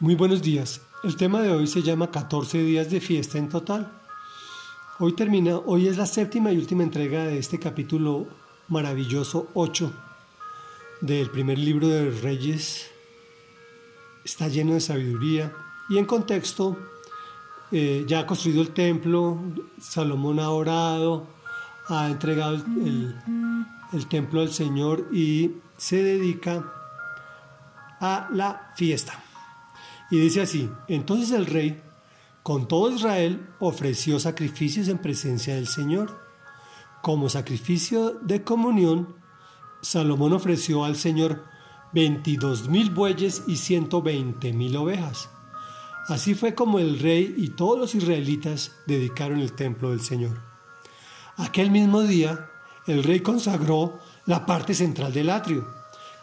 Muy buenos días. El tema de hoy se llama 14 días de fiesta en total. Hoy termina, hoy es la séptima y última entrega de este capítulo maravilloso 8 del primer libro de Reyes. Está lleno de sabiduría y en contexto eh, ya ha construido el templo, Salomón ha orado, ha entregado el templo al Señor y se dedica a la fiesta. Y dice así, entonces el rey, con todo Israel, ofreció sacrificios en presencia del Señor. Como sacrificio de comunión, Salomón ofreció al Señor 22 mil bueyes y 120 mil ovejas. Así fue como el rey y todos los israelitas dedicaron el templo del Señor. Aquel mismo día, el rey consagró la parte central del atrio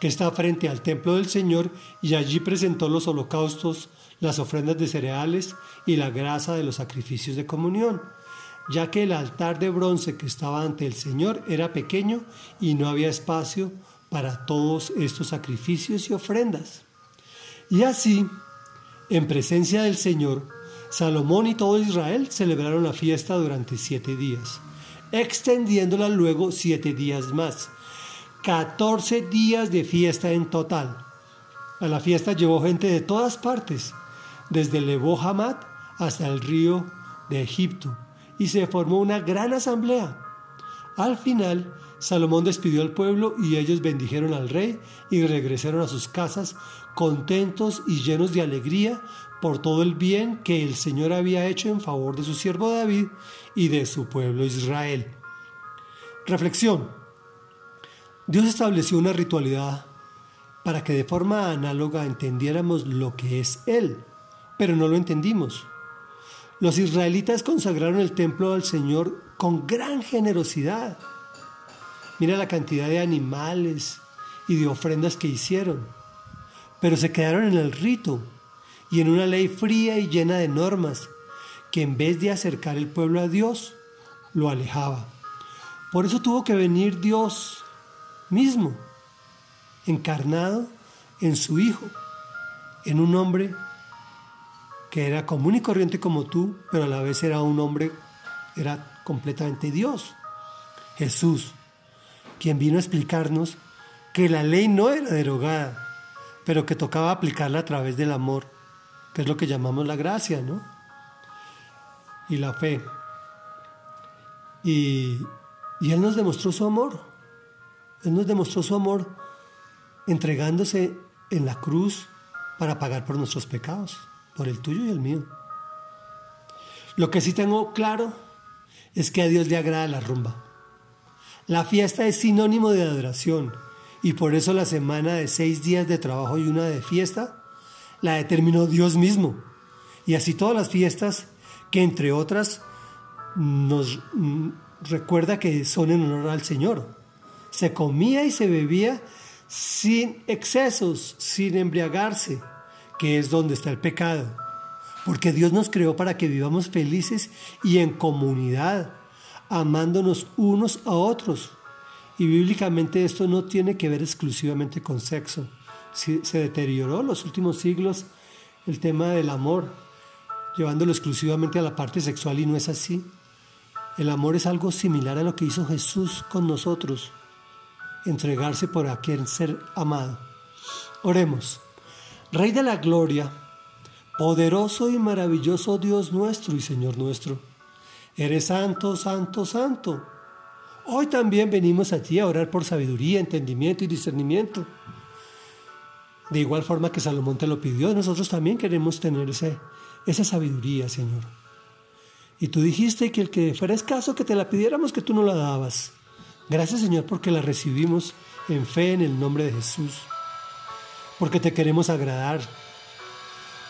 que está frente al templo del Señor, y allí presentó los holocaustos, las ofrendas de cereales y la grasa de los sacrificios de comunión, ya que el altar de bronce que estaba ante el Señor era pequeño y no había espacio para todos estos sacrificios y ofrendas. Y así, en presencia del Señor, Salomón y todo Israel celebraron la fiesta durante siete días, extendiéndola luego siete días más, 14 días de fiesta en total. A la fiesta llevó gente de todas partes, desde Lebo Hamad hasta el río de Egipto, y se formó una gran asamblea. Al final, Salomón despidió al pueblo y ellos bendijeron al rey y regresaron a sus casas contentos y llenos de alegría por todo el bien que el Señor había hecho en favor de su siervo David y de su pueblo Israel. Reflexión. Dios estableció una ritualidad para que de forma análoga entendiéramos lo que es Él, pero no lo entendimos. Los israelitas consagraron el templo al Señor con gran generosidad. Mira la cantidad de animales y de ofrendas que hicieron, pero se quedaron en el rito y en una ley fría y llena de normas que en vez de acercar el pueblo a Dios, lo alejaba. Por eso tuvo que venir Dios mismo, encarnado en su Hijo, en un hombre que era común y corriente como tú, pero a la vez era un hombre, era completamente Dios. Jesús, quien vino a explicarnos que la ley no era derogada, pero que tocaba aplicarla a través del amor, que es lo que llamamos la gracia, ¿no? Y la fe. Y, y Él nos demostró su amor. Él nos demostró su amor entregándose en la cruz para pagar por nuestros pecados, por el tuyo y el mío. Lo que sí tengo claro es que a Dios le agrada la rumba. La fiesta es sinónimo de adoración y por eso la semana de seis días de trabajo y una de fiesta la determinó Dios mismo. Y así todas las fiestas que entre otras nos mm, recuerda que son en honor al Señor se comía y se bebía sin excesos, sin embriagarse, que es donde está el pecado. Porque Dios nos creó para que vivamos felices y en comunidad, amándonos unos a otros. Y bíblicamente esto no tiene que ver exclusivamente con sexo. Se deterioró en los últimos siglos el tema del amor, llevándolo exclusivamente a la parte sexual y no es así. El amor es algo similar a lo que hizo Jesús con nosotros entregarse por aquel ser amado. Oremos. Rey de la gloria, poderoso y maravilloso Dios nuestro y Señor nuestro, eres santo, santo, santo. Hoy también venimos a ti a orar por sabiduría, entendimiento y discernimiento. De igual forma que Salomón te lo pidió, nosotros también queremos tener esa sabiduría, Señor. Y tú dijiste que el que fuera escaso que te la pidiéramos, que tú no la dabas. Gracias Señor porque la recibimos en fe en el nombre de Jesús. Porque te queremos agradar.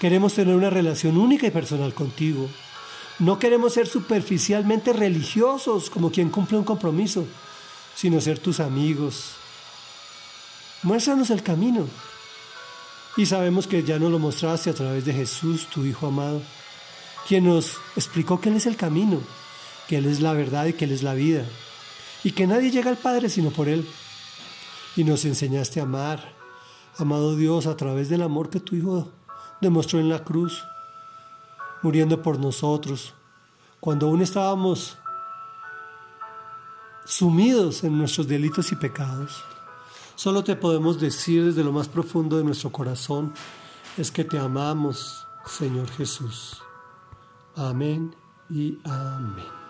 Queremos tener una relación única y personal contigo. No queremos ser superficialmente religiosos como quien cumple un compromiso, sino ser tus amigos. Muéstranos el camino. Y sabemos que ya nos lo mostraste a través de Jesús, tu Hijo amado, quien nos explicó que Él es el camino, que Él es la verdad y que Él es la vida y que nadie llega al Padre sino por Él. Y nos enseñaste a amar, amado Dios, a través del amor que tu Hijo demostró en la cruz, muriendo por nosotros, cuando aún estábamos sumidos en nuestros delitos y pecados. Solo te podemos decir desde lo más profundo de nuestro corazón, es que te amamos, Señor Jesús. Amén y amén.